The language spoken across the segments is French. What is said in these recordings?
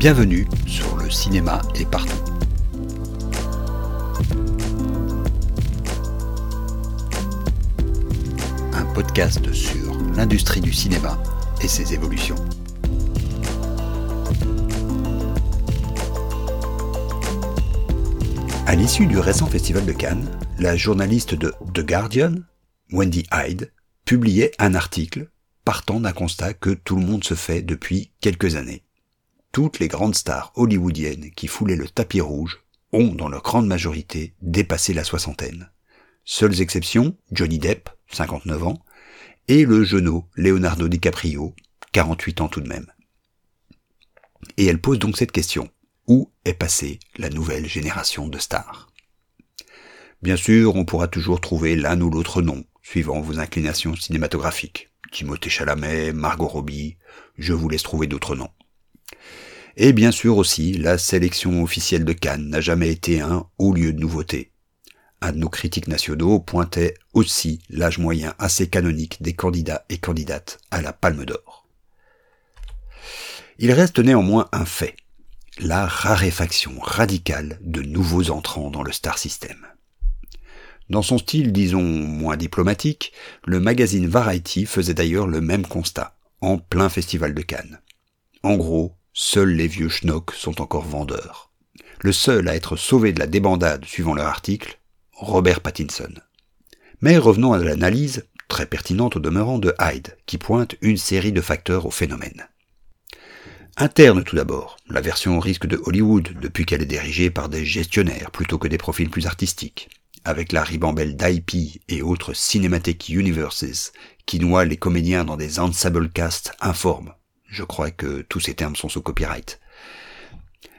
Bienvenue sur le cinéma est partout. Un podcast sur l'industrie du cinéma et ses évolutions. À l'issue du récent festival de Cannes, la journaliste de The Guardian, Wendy Hyde, publiait un article partant d'un constat que tout le monde se fait depuis quelques années. Toutes les grandes stars hollywoodiennes qui foulaient le tapis rouge ont, dans leur grande majorité, dépassé la soixantaine. Seules exceptions, Johnny Depp, 59 ans, et le genou Leonardo DiCaprio, 48 ans tout de même. Et elle pose donc cette question. Où est passée la nouvelle génération de stars? Bien sûr, on pourra toujours trouver l'un ou l'autre nom, suivant vos inclinations cinématographiques. Timothée Chalamet, Margot Robbie, je vous laisse trouver d'autres noms. Et bien sûr aussi, la sélection officielle de Cannes n'a jamais été un haut lieu de nouveauté. Un de nos critiques nationaux pointait aussi l'âge moyen assez canonique des candidats et candidates à la Palme d'Or. Il reste néanmoins un fait, la raréfaction radicale de nouveaux entrants dans le star system. Dans son style, disons, moins diplomatique, le magazine Variety faisait d'ailleurs le même constat, en plein festival de Cannes. En gros, seuls les vieux schnocks sont encore vendeurs. Le seul à être sauvé de la débandade suivant leur article, Robert Pattinson. Mais revenons à l'analyse, très pertinente au demeurant, de Hyde, qui pointe une série de facteurs au phénomène. Interne tout d'abord, la version au risque de Hollywood, depuis qu'elle est dirigée par des gestionnaires plutôt que des profils plus artistiques avec la ribambelle d'IP et autres Cinematic Universes qui noient les comédiens dans des ensemble casts informes. Je crois que tous ces termes sont sous copyright.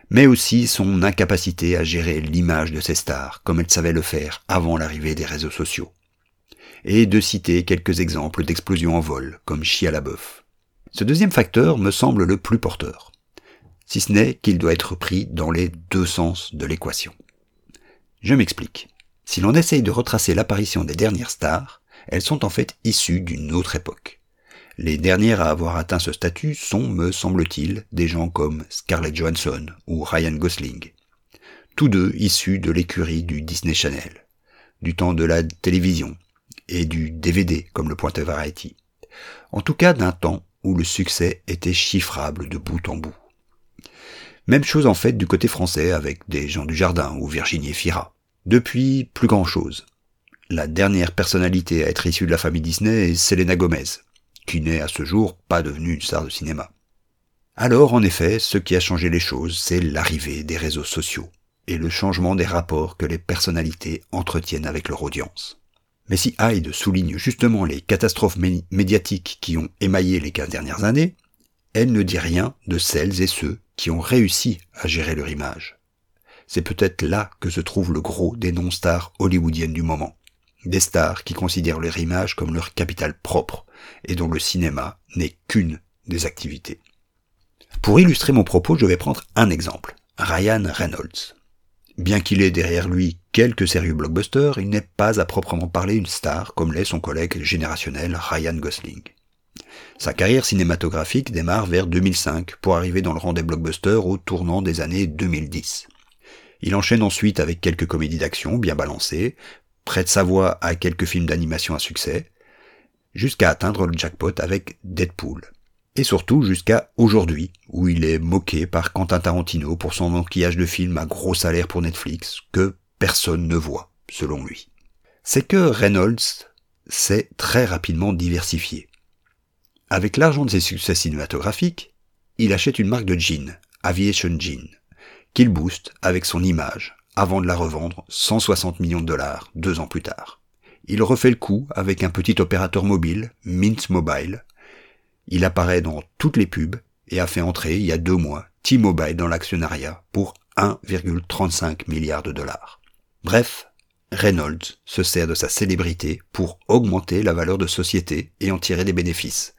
Mais aussi son incapacité à gérer l'image de ses stars, comme elle savait le faire avant l'arrivée des réseaux sociaux. Et de citer quelques exemples d'explosions en vol, comme Chia LaBeouf. Ce deuxième facteur me semble le plus porteur. Si ce n'est qu'il doit être pris dans les deux sens de l'équation. Je m'explique. Si l'on essaye de retracer l'apparition des dernières stars, elles sont en fait issues d'une autre époque. Les dernières à avoir atteint ce statut sont, me semble-t-il, des gens comme Scarlett Johansson ou Ryan Gosling. Tous deux issus de l'écurie du Disney Channel, du temps de la télévision et du DVD comme le pointait Variety. En tout cas d'un temps où le succès était chiffrable de bout en bout. Même chose en fait du côté français avec des gens du jardin ou Virginie Fira. Depuis, plus grand chose. La dernière personnalité à être issue de la famille Disney est Selena Gomez, qui n'est à ce jour pas devenue une star de cinéma. Alors, en effet, ce qui a changé les choses, c'est l'arrivée des réseaux sociaux et le changement des rapports que les personnalités entretiennent avec leur audience. Mais si Hyde souligne justement les catastrophes médiatiques qui ont émaillé les 15 dernières années, elle ne dit rien de celles et ceux qui ont réussi à gérer leur image c'est peut-être là que se trouve le gros des non-stars hollywoodiennes du moment. Des stars qui considèrent leur image comme leur capital propre et dont le cinéma n'est qu'une des activités. Pour illustrer mon propos, je vais prendre un exemple. Ryan Reynolds. Bien qu'il ait derrière lui quelques sérieux blockbusters, il n'est pas à proprement parler une star comme l'est son collègue générationnel Ryan Gosling. Sa carrière cinématographique démarre vers 2005 pour arriver dans le rang des blockbusters au tournant des années 2010. Il enchaîne ensuite avec quelques comédies d'action bien balancées, prête sa voix à quelques films d'animation à succès, jusqu'à atteindre le jackpot avec Deadpool. Et surtout jusqu'à aujourd'hui, où il est moqué par Quentin Tarantino pour son enquillage de films à gros salaire pour Netflix, que personne ne voit, selon lui. C'est que Reynolds s'est très rapidement diversifié. Avec l'argent de ses succès cinématographiques, il achète une marque de jeans, Aviation Jean, qu'il booste avec son image, avant de la revendre 160 millions de dollars deux ans plus tard. Il refait le coup avec un petit opérateur mobile, Mint Mobile. Il apparaît dans toutes les pubs et a fait entrer il y a deux mois T-Mobile dans l'actionnariat pour 1,35 milliard de dollars. Bref, Reynolds se sert de sa célébrité pour augmenter la valeur de société et en tirer des bénéfices.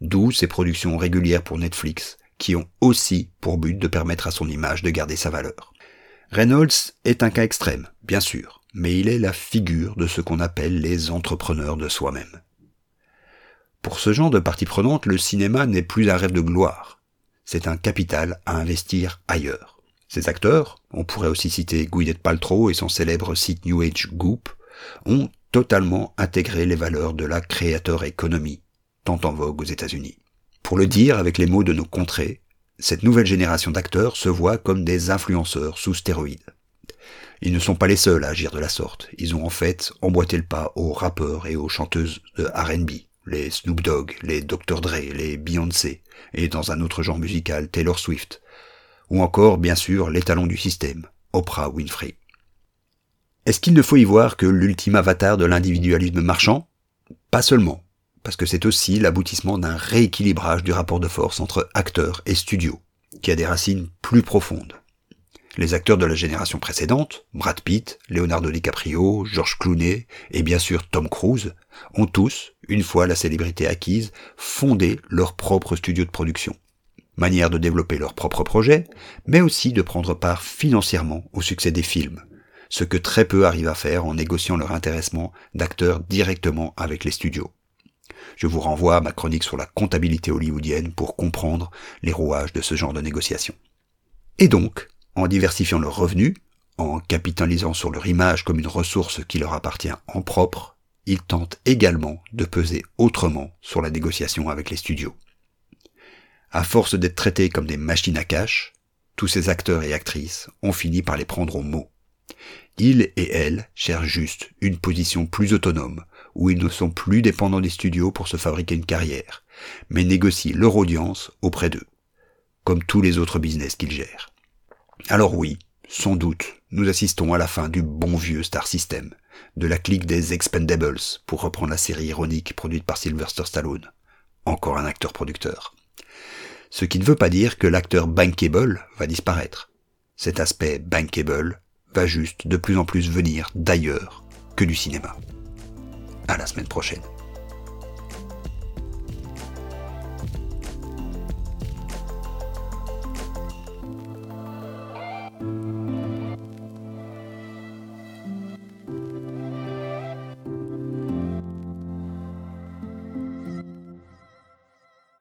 D'où ses productions régulières pour Netflix, qui ont aussi pour but de permettre à son image de garder sa valeur. Reynolds est un cas extrême, bien sûr, mais il est la figure de ce qu'on appelle les entrepreneurs de soi-même. Pour ce genre de partie prenante, le cinéma n'est plus un rêve de gloire. c'est un capital à investir ailleurs. Ces acteurs, on pourrait aussi citer Gwyneth Paltrow et son célèbre site New Age Goop, ont totalement intégré les valeurs de la créateur économie, tant en vogue aux États-Unis. Pour le dire avec les mots de nos contrées, cette nouvelle génération d'acteurs se voit comme des influenceurs sous stéroïdes. Ils ne sont pas les seuls à agir de la sorte. Ils ont en fait emboîté le pas aux rappeurs et aux chanteuses de R&B, les Snoop Dogg, les Dr. Dre, les Beyoncé, et dans un autre genre musical, Taylor Swift. Ou encore, bien sûr, les talons du système, Oprah Winfrey. Est-ce qu'il ne faut y voir que l'ultime avatar de l'individualisme marchand? Pas seulement parce que c'est aussi l'aboutissement d'un rééquilibrage du rapport de force entre acteurs et studios, qui a des racines plus profondes. Les acteurs de la génération précédente, Brad Pitt, Leonardo DiCaprio, George Clooney et bien sûr Tom Cruise, ont tous, une fois la célébrité acquise, fondé leur propre studio de production. Manière de développer leurs propres projets, mais aussi de prendre part financièrement au succès des films, ce que très peu arrivent à faire en négociant leur intéressement d'acteurs directement avec les studios. Je vous renvoie à ma chronique sur la comptabilité hollywoodienne pour comprendre les rouages de ce genre de négociation. Et donc, en diversifiant leurs revenus, en capitalisant sur leur image comme une ressource qui leur appartient en propre, ils tentent également de peser autrement sur la négociation avec les studios. À force d'être traités comme des machines à cash, tous ces acteurs et actrices ont fini par les prendre au mot. Ils et elles cherchent juste une position plus autonome, où ils ne sont plus dépendants des studios pour se fabriquer une carrière, mais négocient leur audience auprès d'eux, comme tous les autres business qu'ils gèrent. Alors oui, sans doute, nous assistons à la fin du bon vieux Star System, de la clique des Expendables, pour reprendre la série ironique produite par Sylvester Stallone. Encore un acteur producteur. Ce qui ne veut pas dire que l'acteur bankable va disparaître. Cet aspect bankable va juste de plus en plus venir d'ailleurs que du cinéma. À la semaine prochaine.